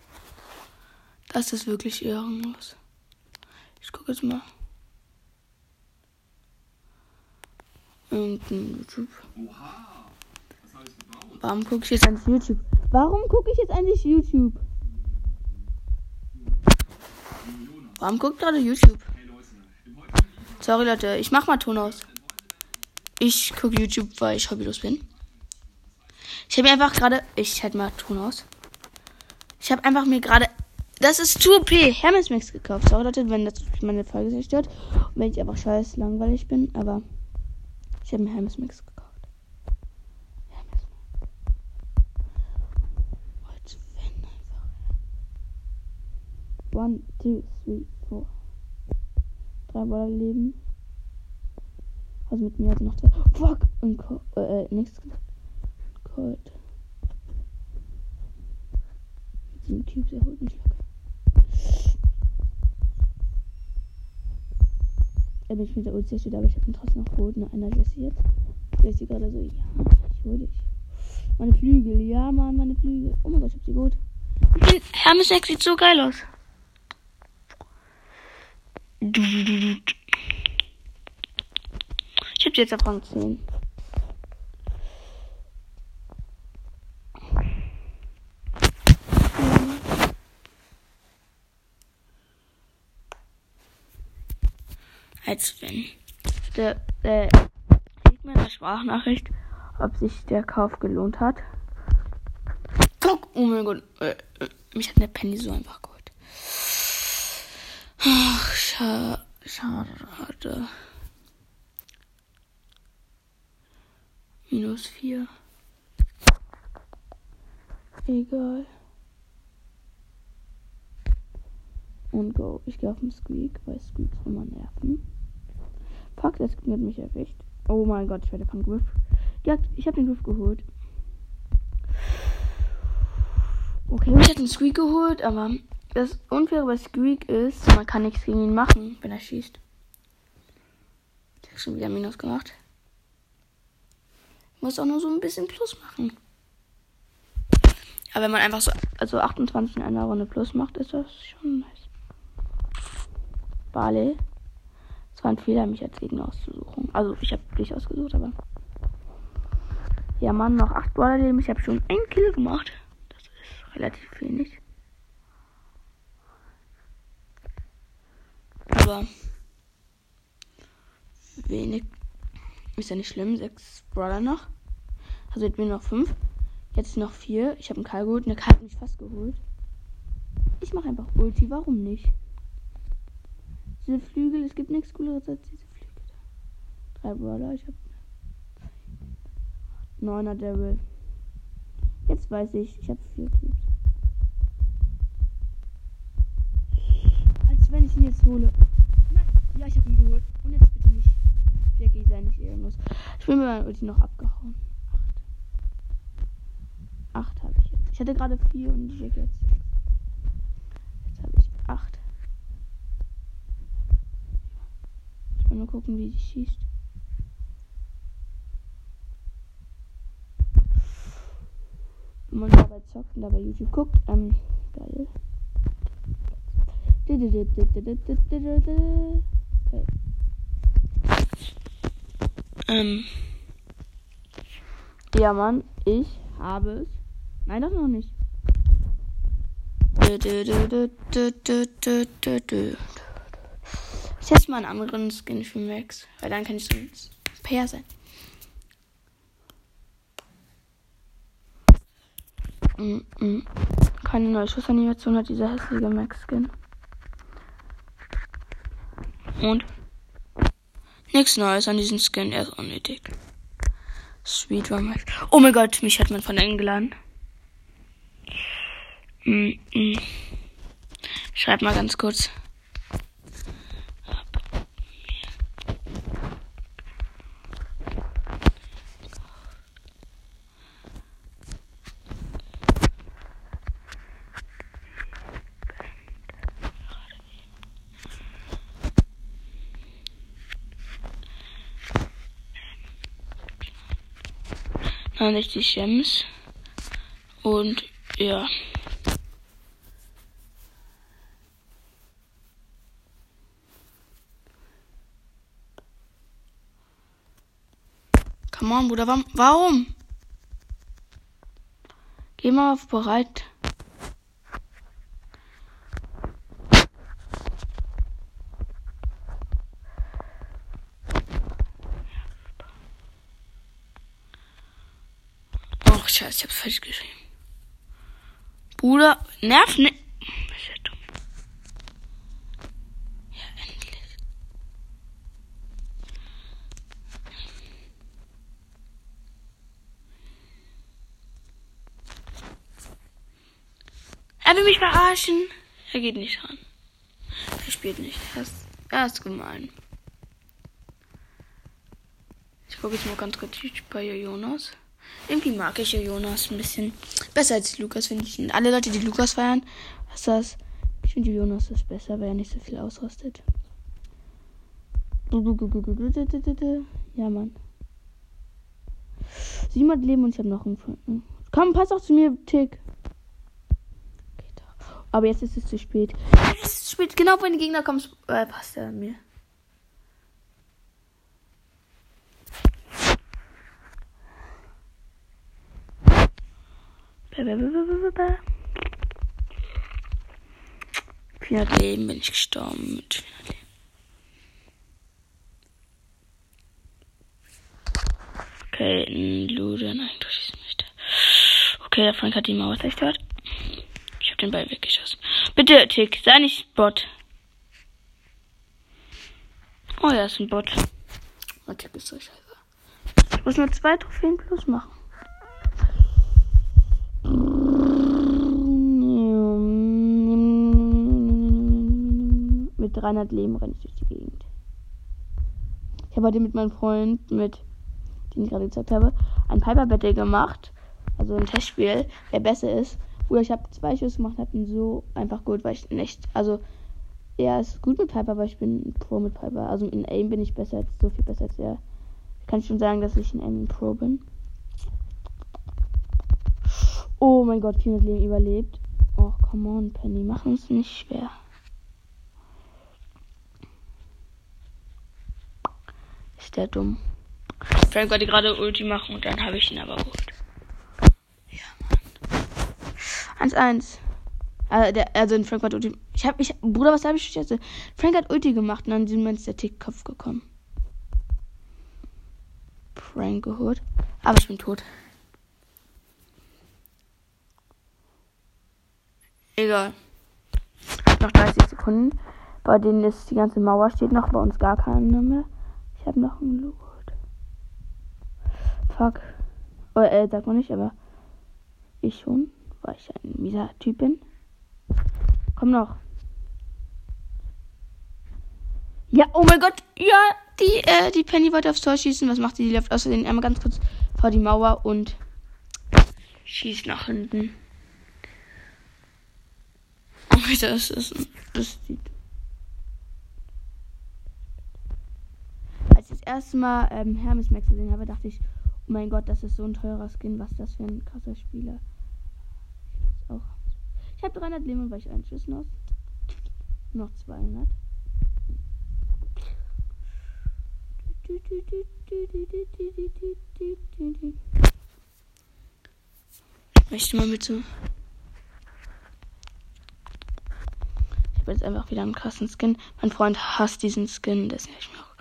Das ist wirklich ehrenlos. Ich gucke jetzt mal. Irgendein YouTube. Warum gucke ich jetzt eigentlich YouTube? Warum gucke ich jetzt eigentlich YouTube? Warum guckt gerade YouTube? Sorry Leute, ich mach mal Ton aus. Ich gucke YouTube, weil ich hobbylos bin. Ich habe mir einfach gerade. Ich hätte mal Ton aus. Ich habe einfach mir gerade. Das ist 2P Hermes Max gekauft. Sorry Leute, wenn das meine Folge sehr stört. Und wenn ich einfach scheiß langweilig bin. Aber ich habe mir Hermes Max gekauft. One, two, three, four. Drei Baller leben. Also mit mir hat noch drei. Fuck! Und äh, nichts gesagt. Cold. Mit sieben Cubes, er holt mich locker. Er bin ich mit der Ulti steht, aber ich habe ihn trotzdem noch geholt. Ne, einer Jessie jetzt. Jessie gerade so, ja, ich hol dich. Meine Flügel, ja, Mann, meine Flügel. Oh mein Gott, ich hab sie gut. Hermes Eck sieht so geil aus. Ich hab sie jetzt auf Rang 10. als wenn. Der, äh, sieht mir in der Sprachnachricht, ob sich der Kauf gelohnt hat. Oh mein Gott, äh, äh, mich hat eine Penny so einfach geholt. Ach, schade, schade. Minus vier. Egal. Und go. Ich gehe auf den Squeak, weil Squeaks immer nerven. Fuck, das hat mich erwischt. Oh mein Gott, ich werde von Griff. Ja, ich habe den Griff geholt. Okay, ich habe den Squeak geholt, aber das Unfaire bei Squeak ist, man kann nichts gegen ihn machen, wenn er schießt. Ich habe schon wieder Minus gemacht. Ich muss auch nur so ein bisschen Plus machen. Aber wenn man einfach so also 28 in einer Runde Plus macht, ist das schon nice. Barley. Es war ein Fehler, mich als Gegner auszusuchen. Also, ich habe dich ausgesucht, aber. Ja, Mann, noch 8 Borderleben. Ich habe schon ein Kill gemacht. Das ist relativ wenig. Aber. Wenig. Ist ja nicht schlimm. 6 Brawler noch. Also, jetzt bin noch 5. Jetzt noch 4. Ich habe einen Karl geholt. Eine Karl hat mich fast geholt. Ich mache einfach Ulti. Warum nicht? Diese Flügel, es gibt nichts cooleres als diese Flügel. Drei Brawler, ich hab. Neuner Daryl. Jetzt weiß ich, ich habe vier Cubes. Als wenn ich ihn jetzt hole. Nein, ja, ich habe ihn geholt. Und jetzt bitte nicht. Jackie sei nicht ehrenlos. Ich bin mir mein Ulti noch abgehauen. Acht. Acht habe ich jetzt. Ich hatte gerade vier und Jackie jetzt sechs. 8. Ich will nur gucken, wie sie schießt. Wenn man dabei zockt und dabei YouTube guckt, ähm, geil. Okay. Ähm. Ja, Mann, ich habe es. Nein, das noch nicht. Teste mal einen anderen Skin für Max, weil dann kann ich so ein Pair sein. Mm -mm. Keine neue Schussanimation hat dieser hässliche Max-Skin. Und nichts Neues an diesem Skin, er ist unnötig. Sweet Rum. Oh mein Gott, mich hat man von eingeladen. Mm -mm. Schreib mal ganz kurz. 69 Gems. Und ja. Come on, Bruder, warum? Geh mal auf bereit. Scheiße, ich hab's falsch geschrieben. Bruder, nerv nicht. Ist ja dumm. Ja, endlich. Er will mich verarschen. Er geht nicht ran. Er spielt nicht. Er ist, er ist gemein. Ich gucke jetzt mal ganz kurz bei Jonas. Irgendwie mag ich ja Jonas ein bisschen besser als Lukas, finde ich. Und alle Leute, die Lukas feiern, was das? Ich finde Jonas ist besser, weil er nicht so viel ausrastet. Ja, Mann. 700 Leben und ich habe noch einen Franken. Komm, pass auch zu mir, Tick. Aber jetzt ist es zu spät. Jetzt ist es zu spät. Genau, wenn die Gegner kommen, äh, passt er an mir. Vierhundert Leben bin ich gestorben mit 400 Leben. Okay, ein Luder, nein, du schießt nicht. Okay, der Frank hat die Mauer zerstört. Ich hab den Ball weggeschossen. Bitte, Tick, sei nicht Bot. Oh ja, ist ein Bot. Oh, Tick ist so scheiße. Ich muss nur zwei Trophäen plus machen. Mit 300 Leben renne ich durch die Gegend. Ich habe heute mit meinem Freund, mit den ich gerade gezeigt habe, ein Piper Battle gemacht. Also ein Testspiel, wer besser ist. Oder ich habe zwei Schüsse gemacht, habe ihn so einfach gut, weil ich nicht. Also er ist gut mit Piper, aber ich bin Pro mit Piper. Also in Aim bin ich besser als so viel besser als er. Ich kann schon sagen, dass ich in Aim Pro bin. Oh mein Gott, 400 Leben überlebt. Oh, come on, Penny, mach uns nicht schwer. Ist der dumm. Frank wollte gerade Ulti machen und dann habe ich ihn aber geholt. Ja, Mann. 1-1. Also, der, also in Frank hat Ulti. Ich hab, ich, Bruder, was habe ich jetzt? Frank hat Ulti gemacht und dann sind wir ins der Tickkopf gekommen. Frank geholt. Aber ich bin tot. Egal. Noch 30 Sekunden. Bei denen ist die ganze Mauer steht noch, bei uns gar keine mehr. Ich habe noch einen Loot. Fuck. Oder, äh, sag mal nicht, aber ich schon, weil ich ein mieser Typ bin. Komm noch. Ja, oh mein Gott, ja, die, äh, die Penny wollte aufs Tor schießen. Was macht die? Die läuft außerdem einmal ganz kurz vor die Mauer und schießt nach hinten. Das ist. Das sieht. Als ich das erste Mal ähm, Hermes Max gesehen habe, dachte ich, oh mein Gott, das ist so ein teurer Skin. Was das für ein krasser Spieler? Ich auch. Ich habe 300 Leben, weil ich einen Schuss noch. Noch 200. Ich möchte mal bitte. Ich habe jetzt einfach wieder einen krassen Skin. Mein Freund hasst diesen Skin, deswegen habe ich mir auch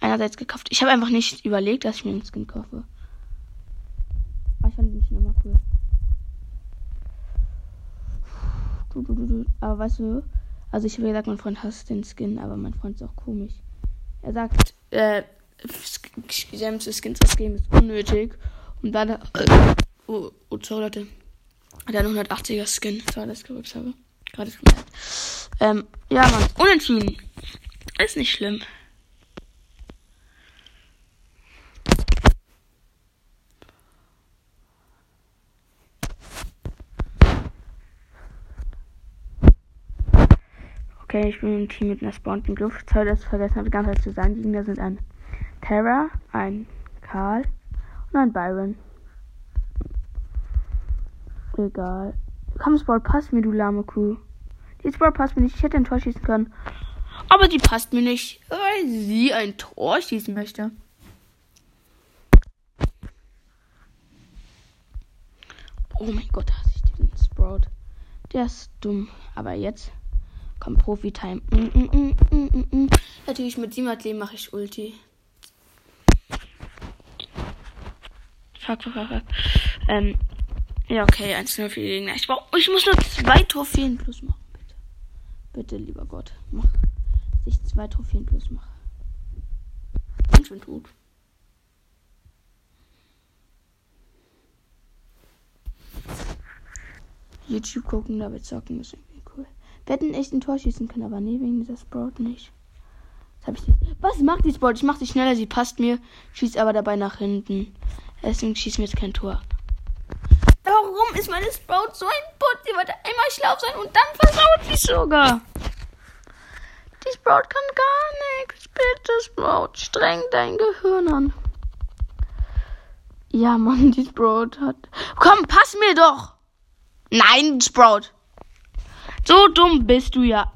einerseits gekauft. Ich habe einfach nicht überlegt, dass ich mir einen Skin kaufe. Aber ich fand den schon immer cool. Aber weißt du, also ich habe gesagt, mein Freund hasst den Skin, aber mein Freund ist auch komisch. Er sagt, äh, gesamte Skins ausgeben ist unnötig. Und dann, äh, oh, oh, sorry Leute, hat er 180er Skin, so das gerückt habe. Gerade gemerkt. Ähm, ja, Mann, unentschieden. Ist nicht schlimm. Okay, ich bin im Team mit einer spawnenden Luft. Sorry, dass ich vergessen habe, die ganze Zeit zu sagen. Die Gegner sind ein Terra, ein Karl und ein Byron. Egal. Kampfsport passt mir, du lahme Kuh. Die Sport passt mir nicht. Ich hätte ein Tor schießen können. Aber die passt mir nicht, weil sie ein Tor schießen möchte. Oh mein Gott, hasse ich diesen Sprout. Der ist dumm. Aber jetzt Komm, Profi-Time. Mm, mm, mm, Natürlich mit 700 Leben mache ich Ulti. Fuck, fuck, fuck. Ähm, ja, okay, 1-0 für die Gegner. Ich, brauch, ich muss nur zwei Trophäen plus machen, bitte. Bitte, lieber Gott, mach, dass ich zwei Trophäen plus mache. Und schon tot. YouTube gucken, dabei zocken müssen. Wir hätten echt ein Tor schießen können, aber nee, wegen dieser Sprout nicht. Das hab ich nicht. Was macht die Sprout? Ich mach sie schneller, sie passt mir, schießt aber dabei nach hinten. Deswegen schießt mir jetzt kein Tor. Warum ist meine Sprout so ein Putz? Sie wollte einmal schlau sein und dann versaut sie sogar. Die Sprout kann gar nichts. Bitte, Sprout, streng dein Gehirn an. Ja, Mann, die Sprout hat. Komm, pass mir doch! Nein, Sprout! So dumm bist du ja.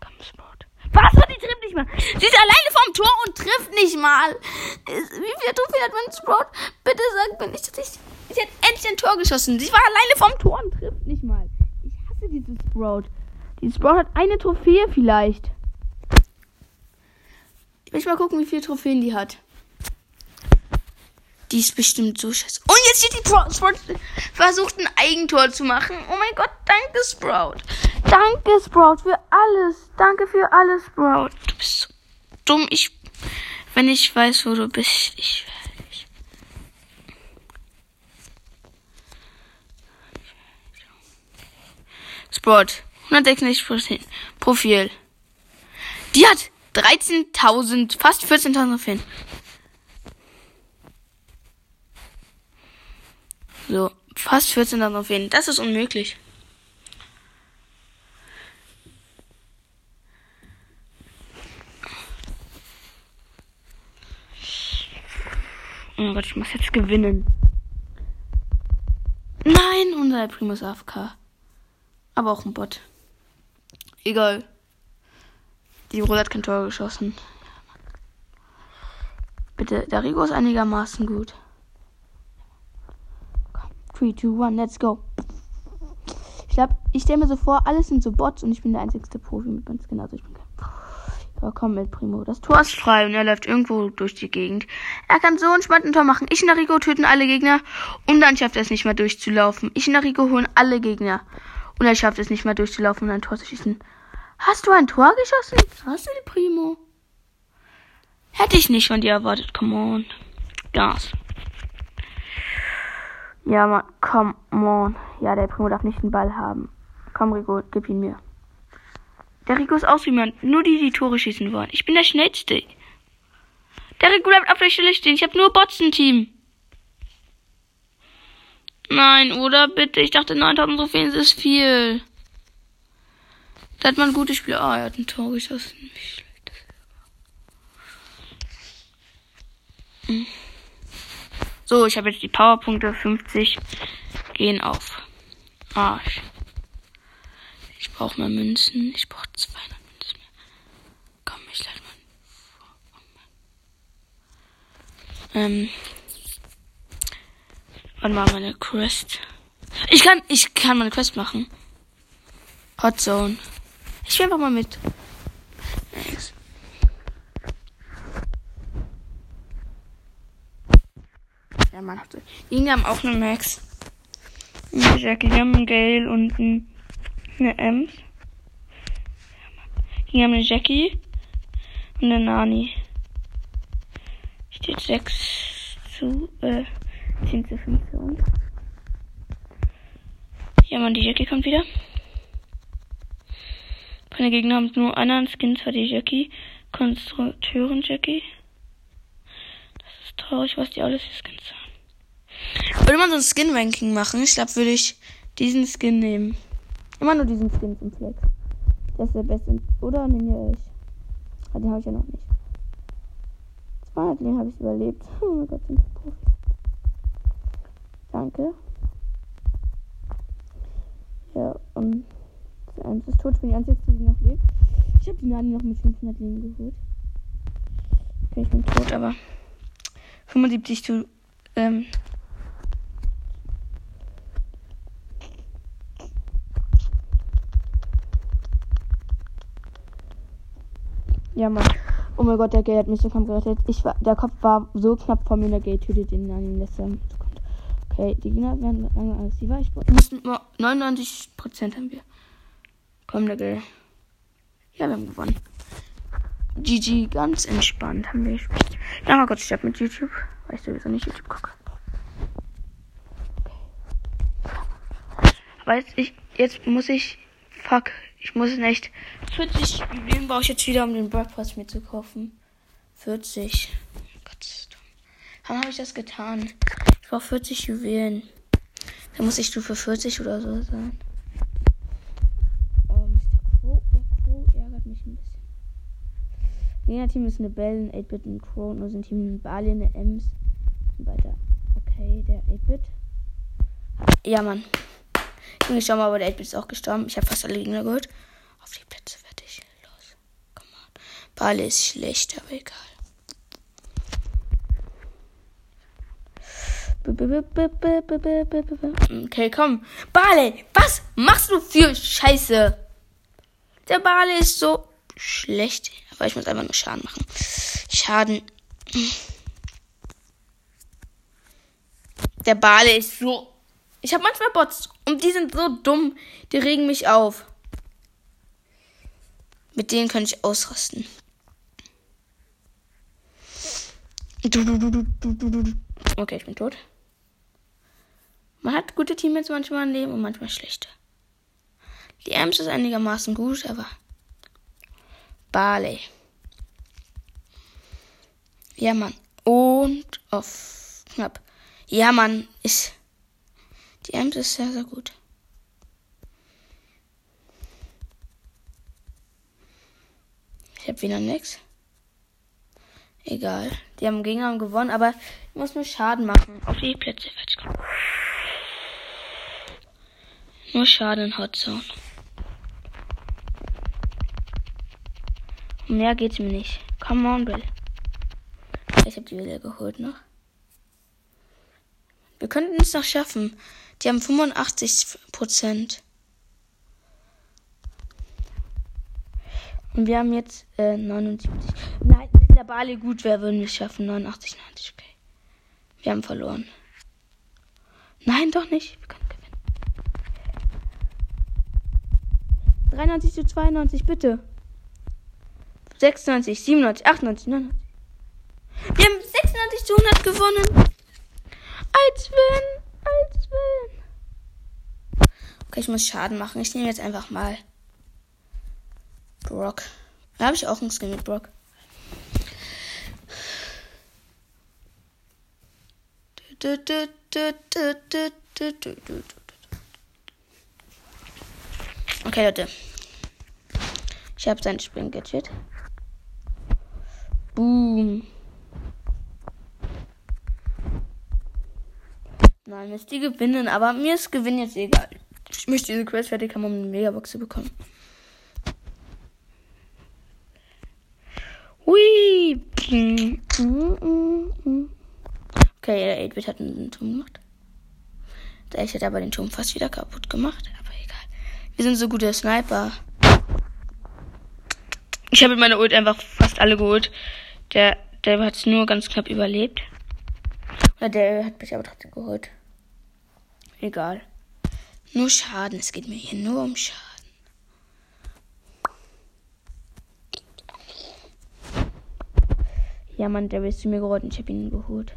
Komm, Sport. Was? Die trifft nicht mal. Sie ist alleine vom Tor und trifft nicht mal. Wie viel Trophäen hat mein Sprout? Bitte sag mir nicht, dass ich. Sie hat endlich ein Tor geschossen. Sie war alleine vom Tor und trifft nicht mal. Ich hasse dieses Sprout. Dieses Sprout hat eine Trophäe vielleicht. Ich möchte mal gucken, wie viele Trophäen die hat. Die ist bestimmt so scheiße. Und jetzt steht die Sprout versucht ein Eigentor zu machen. Oh mein Gott, danke Sprout. Danke Sprout für alles. Danke für alles Sprout. Du bist so dumm. Ich, wenn ich weiß, wo du bist, ich werde dich. Sprout. 166 Profil. Die hat 13.000, fast 14.000 Fan. So, fast 14 Trophäen. Das ist unmöglich. Oh mein Gott, ich muss jetzt gewinnen. Nein, unser Primus AFK. Aber auch ein Bot. Egal. Die Rolle hat kein Tor geschossen. Bitte, der Rigo ist einigermaßen gut. 3, 2, 1, let's go. Ich glaube, ich stelle mir so vor, alles sind so Bots und ich bin der einzigste Profi mit meinem Skin. Also ich bin kein. Komm mit, Primo. Das Tor ist frei und er läuft irgendwo durch die Gegend. Er kann so entspannt ein Tor machen. Ich und Narigo töten alle Gegner und dann schafft er es nicht mehr durchzulaufen. Ich und Narigo holen alle Gegner und er schafft es nicht mehr durchzulaufen und ein Tor zu schießen. Hast du ein Tor geschossen? Hast du Primo? Hätte ich nicht von dir erwartet. Come on. Gas. Ja, Mann, come on. Ja, der Primo darf nicht den Ball haben. Komm, Rico, gib ihn mir. Der Rico ist aus wie man. Nur die, die Tore schießen wollen. Ich bin der Schnellste. Der Rico bleibt auf der Stelle stehen. Ich habe nur Bots im Team. Nein, oder bitte? Ich dachte 9000 Trophäen ist viel. Da hat man gute Spiele. Ah, er hat ein Tor geschossen. Nicht schlecht. Hm. So, ich habe jetzt die Powerpunkte 50 gehen auf. Arsch. Ich brauche mal Münzen. Ich brauche 200 Münzen mehr. Komm, ich lade mal. Ähm. Wann war meine Quest? Ich kann, ich kann meine Quest machen. Hot Zone. Ich will einfach mal mit. Thanks. Ja, man hat Die haben auch eine Max. Jackie, die haben einen Gale und eine Ems. Die haben eine Jackie und eine Nani. Steht 6 zu, äh, 10 zu 5 für uns. Ja, man, die Jackie kommt wieder. Meine Gegner haben nur anderen Skins, hat die Jackie. Konstrukteurin Jackie. Das ist traurig, was die alles für Skins haben. Würde man so ein Skin-Ranking machen, ich glaube, würde ich diesen Skin nehmen. Immer nur diesen Skin zum Flex. Das ist der beste. Oder nehmt ihr euch? Ah, den habe ich ja noch nicht. 200 Leben habe ich überlebt. Oh mein Gott, sind Profis. Danke. Ja, und der eins ist tot. Ich die einzige, die noch lebt. Ich habe die Nani noch mit 500 Leben geholt. Okay, ich bin tot, aber 75 zu. Ähm, Ja, Mann. Oh mein Gott, der Gay hat mich so kaum gerettet. Ich war, der Kopf war so knapp vor mir, der Gay tötet den Nani in letzter Sekunde. Okay, die Gegner werden lange aggressiver. Ich mussten nur 99% haben wir. Komm, der Gay. Ja, wir haben gewonnen. GG, ganz entspannt haben wir gespielt. Ja, mal kurz, ich hab mit YouTube. Weißt du, wieso nicht YouTube gucke. Okay. Aber ich, jetzt muss ich. Fuck. Ich muss nicht. 40 Juwelen brauche ich jetzt wieder, um den Breakfast mir zu kaufen. 40. Gott, Warum habe ich das getan? Ich brauche 40 Juwelen. Da muss ich Stufe 40 oder so sein. Gegner-Team ist eine Bell, ein 8-Bit, ein Crow, nur sind Team ein Bali, eine Ems und weiter. Okay, der 8-Bit. Ja, Mann. Bin gestorben, aber der 8-Bit ist auch gestorben. Ich habe fast alle Gegner geholt. Auf die Plätze fertig. Los. Komm on. Bali ist schlecht, aber egal. Okay, komm. Bale, was machst du für Scheiße? Der Bale ist so schlecht. Aber ich muss einfach nur Schaden machen. Schaden. Der Bale ist so. Ich habe manchmal Bots und die sind so dumm. Die regen mich auf. Mit denen kann ich ausrasten. Okay, ich bin tot. Man hat gute Teammates manchmal im Leben und manchmal schlechte. Die Ems ist einigermaßen gut, aber Barley. Ja, Mann. Und auf knapp. Ja, Mann. Ist. Die Ems ist sehr, sehr gut. Ich habe wieder nix. Egal. Die haben Gegner gewonnen, aber ich muss nur Schaden machen. Auf die Plätze fertig kommen. Nur Schaden in Hot Zone. Mehr geht's mir nicht. Come on, Bill. Ich habe die wieder geholt noch. Wir könnten es noch schaffen. Die haben 85 Prozent. Und wir haben jetzt äh, 79. Nein, wenn der Bali gut wäre, würden wir es schaffen. 89, 90, okay. Wir haben verloren. Nein, doch nicht. Wir können gewinnen. 93 zu 92, bitte. 96, 97, 98, 99. Wir haben 96 zu 100 gewonnen. Als wenn, als wenn. Okay, ich muss Schaden machen. Ich nehme jetzt einfach mal Brock. Da habe ich auch einen Skin mit Brock. Okay, Leute. Ich habe sein Spring-Gadget. Boom. Nein, Mist, die gewinnen, aber mir ist Gewinn jetzt egal. Ich möchte diese Quest fertig haben, um eine Megabox zu bekommen. Hui. Okay, der 8-Bit hat einen Turm gemacht. Der 8 hat aber den Turm fast wieder kaputt gemacht, aber egal. Wir sind so gute Sniper. Ich habe mit meiner Ult einfach fast alle geholt. Der, der hat es nur ganz knapp überlebt. Oder der hat mich aber trotzdem geholt. Egal. Nur Schaden. Es geht mir hier nur um Schaden. Ja, Mann, der ist zu mir gerollt und ich habe ihn geholt.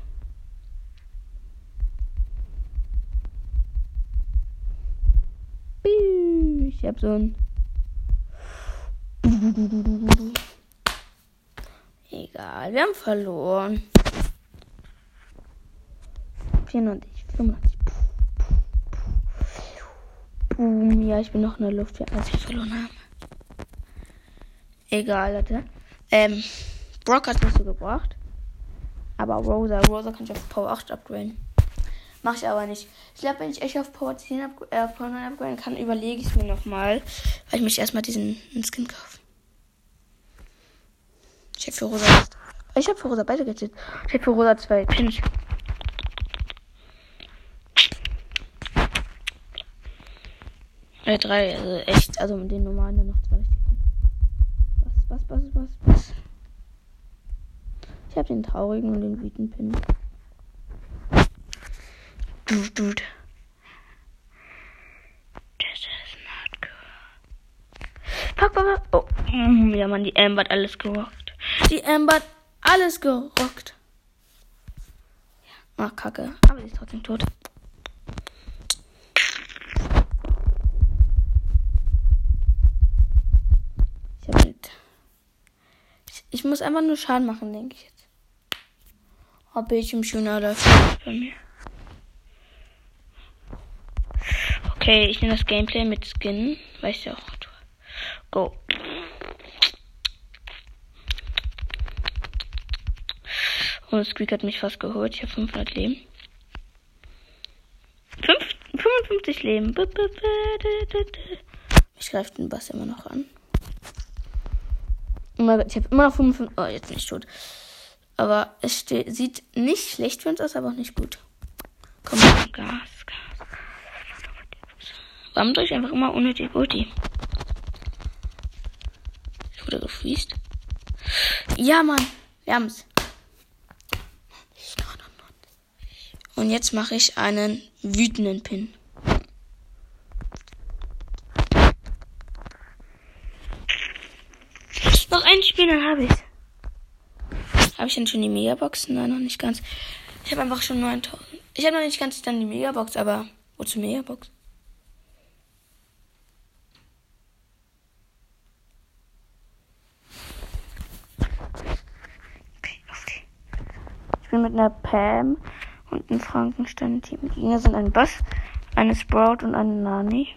Ich habe so ein Egal, wir haben verloren. 94, 95. Boom, ja, ich bin noch in der Luft, als wir verloren haben. Egal, Leute. Ähm, Brock hat nicht so gebracht. Aber Rosa, Rosa kann ich auf Power 8 upgraden. Mach ich aber nicht. Ich glaube, wenn ich echt auf Power 10 up, äh, Power 9 upgraden kann, überlege ich mir nochmal. Weil ich mich erstmal diesen Skin kaufe. Ich habe für Rosa. Ich habe für Rosa beide gesetzt. Ich habe für Rosa zwei Pins. Äh, drei, also echt, also mit den normalen dann noch zwei richtig. Was, was, was, was, was? Ich habe den traurigen und den wütenden Pin. Dude, dude. This is not good. Fuck, fuck, fuck. Oh, mm, ja, man, die Amber hat alles gerockt. Die Amber hat alles gerockt. Ach, kacke. Aber sie ist trotzdem tot. Ich, ich muss einfach nur Schaden machen, denke ich jetzt. Oh, Bildschirm schöner läuft bei mir. Okay, ich nehme das Gameplay mit Skin. Weißt du auch. Go. Und Squeak hat mich fast geholt. Ich habe 500 Leben. 5, 55 Leben. Ich greife den Bass immer noch an. Ich habe immer noch 55. Oh, jetzt bin ich tot. Aber es sieht nicht schlecht für uns aus, aber auch nicht gut. Komm, Gas. Warum soll ich einfach immer unnötig Ulti? Ich wurde gefriest. Ja, Mann. Wir haben's. Und jetzt mache ich einen wütenden Pin. Dann habe ich's. Habe ich denn schon die Megabox? Nein, noch nicht ganz. Ich habe einfach schon 9000. Ich habe noch nicht ganz dann die Megabox, aber wozu Megabox? bin mit einer Pam und einem Frankenstein-Team. Die Gegner sind ein Boss, eine Sprout und eine Nani.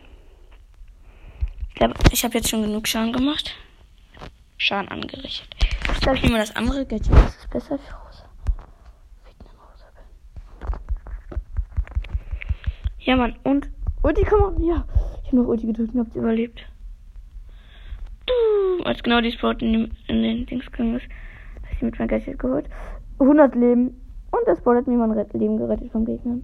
Ich glaube, ich habe jetzt schon genug Schaden gemacht. Schaden angerichtet. Ich glaube, ich nehme das andere Gadget. Das ist besser für Rosa. Ja, Mann. Und Ulti, komm on. Ja. Ich habe noch Ulti gedrückt und hab's überlebt. Als genau die Sprout in, den, in den Dings gegangen ist, habe ich mit meinem Gadget geholt. 100 Leben. Und das Ball hat mir mein Leben gerettet vom Gegner.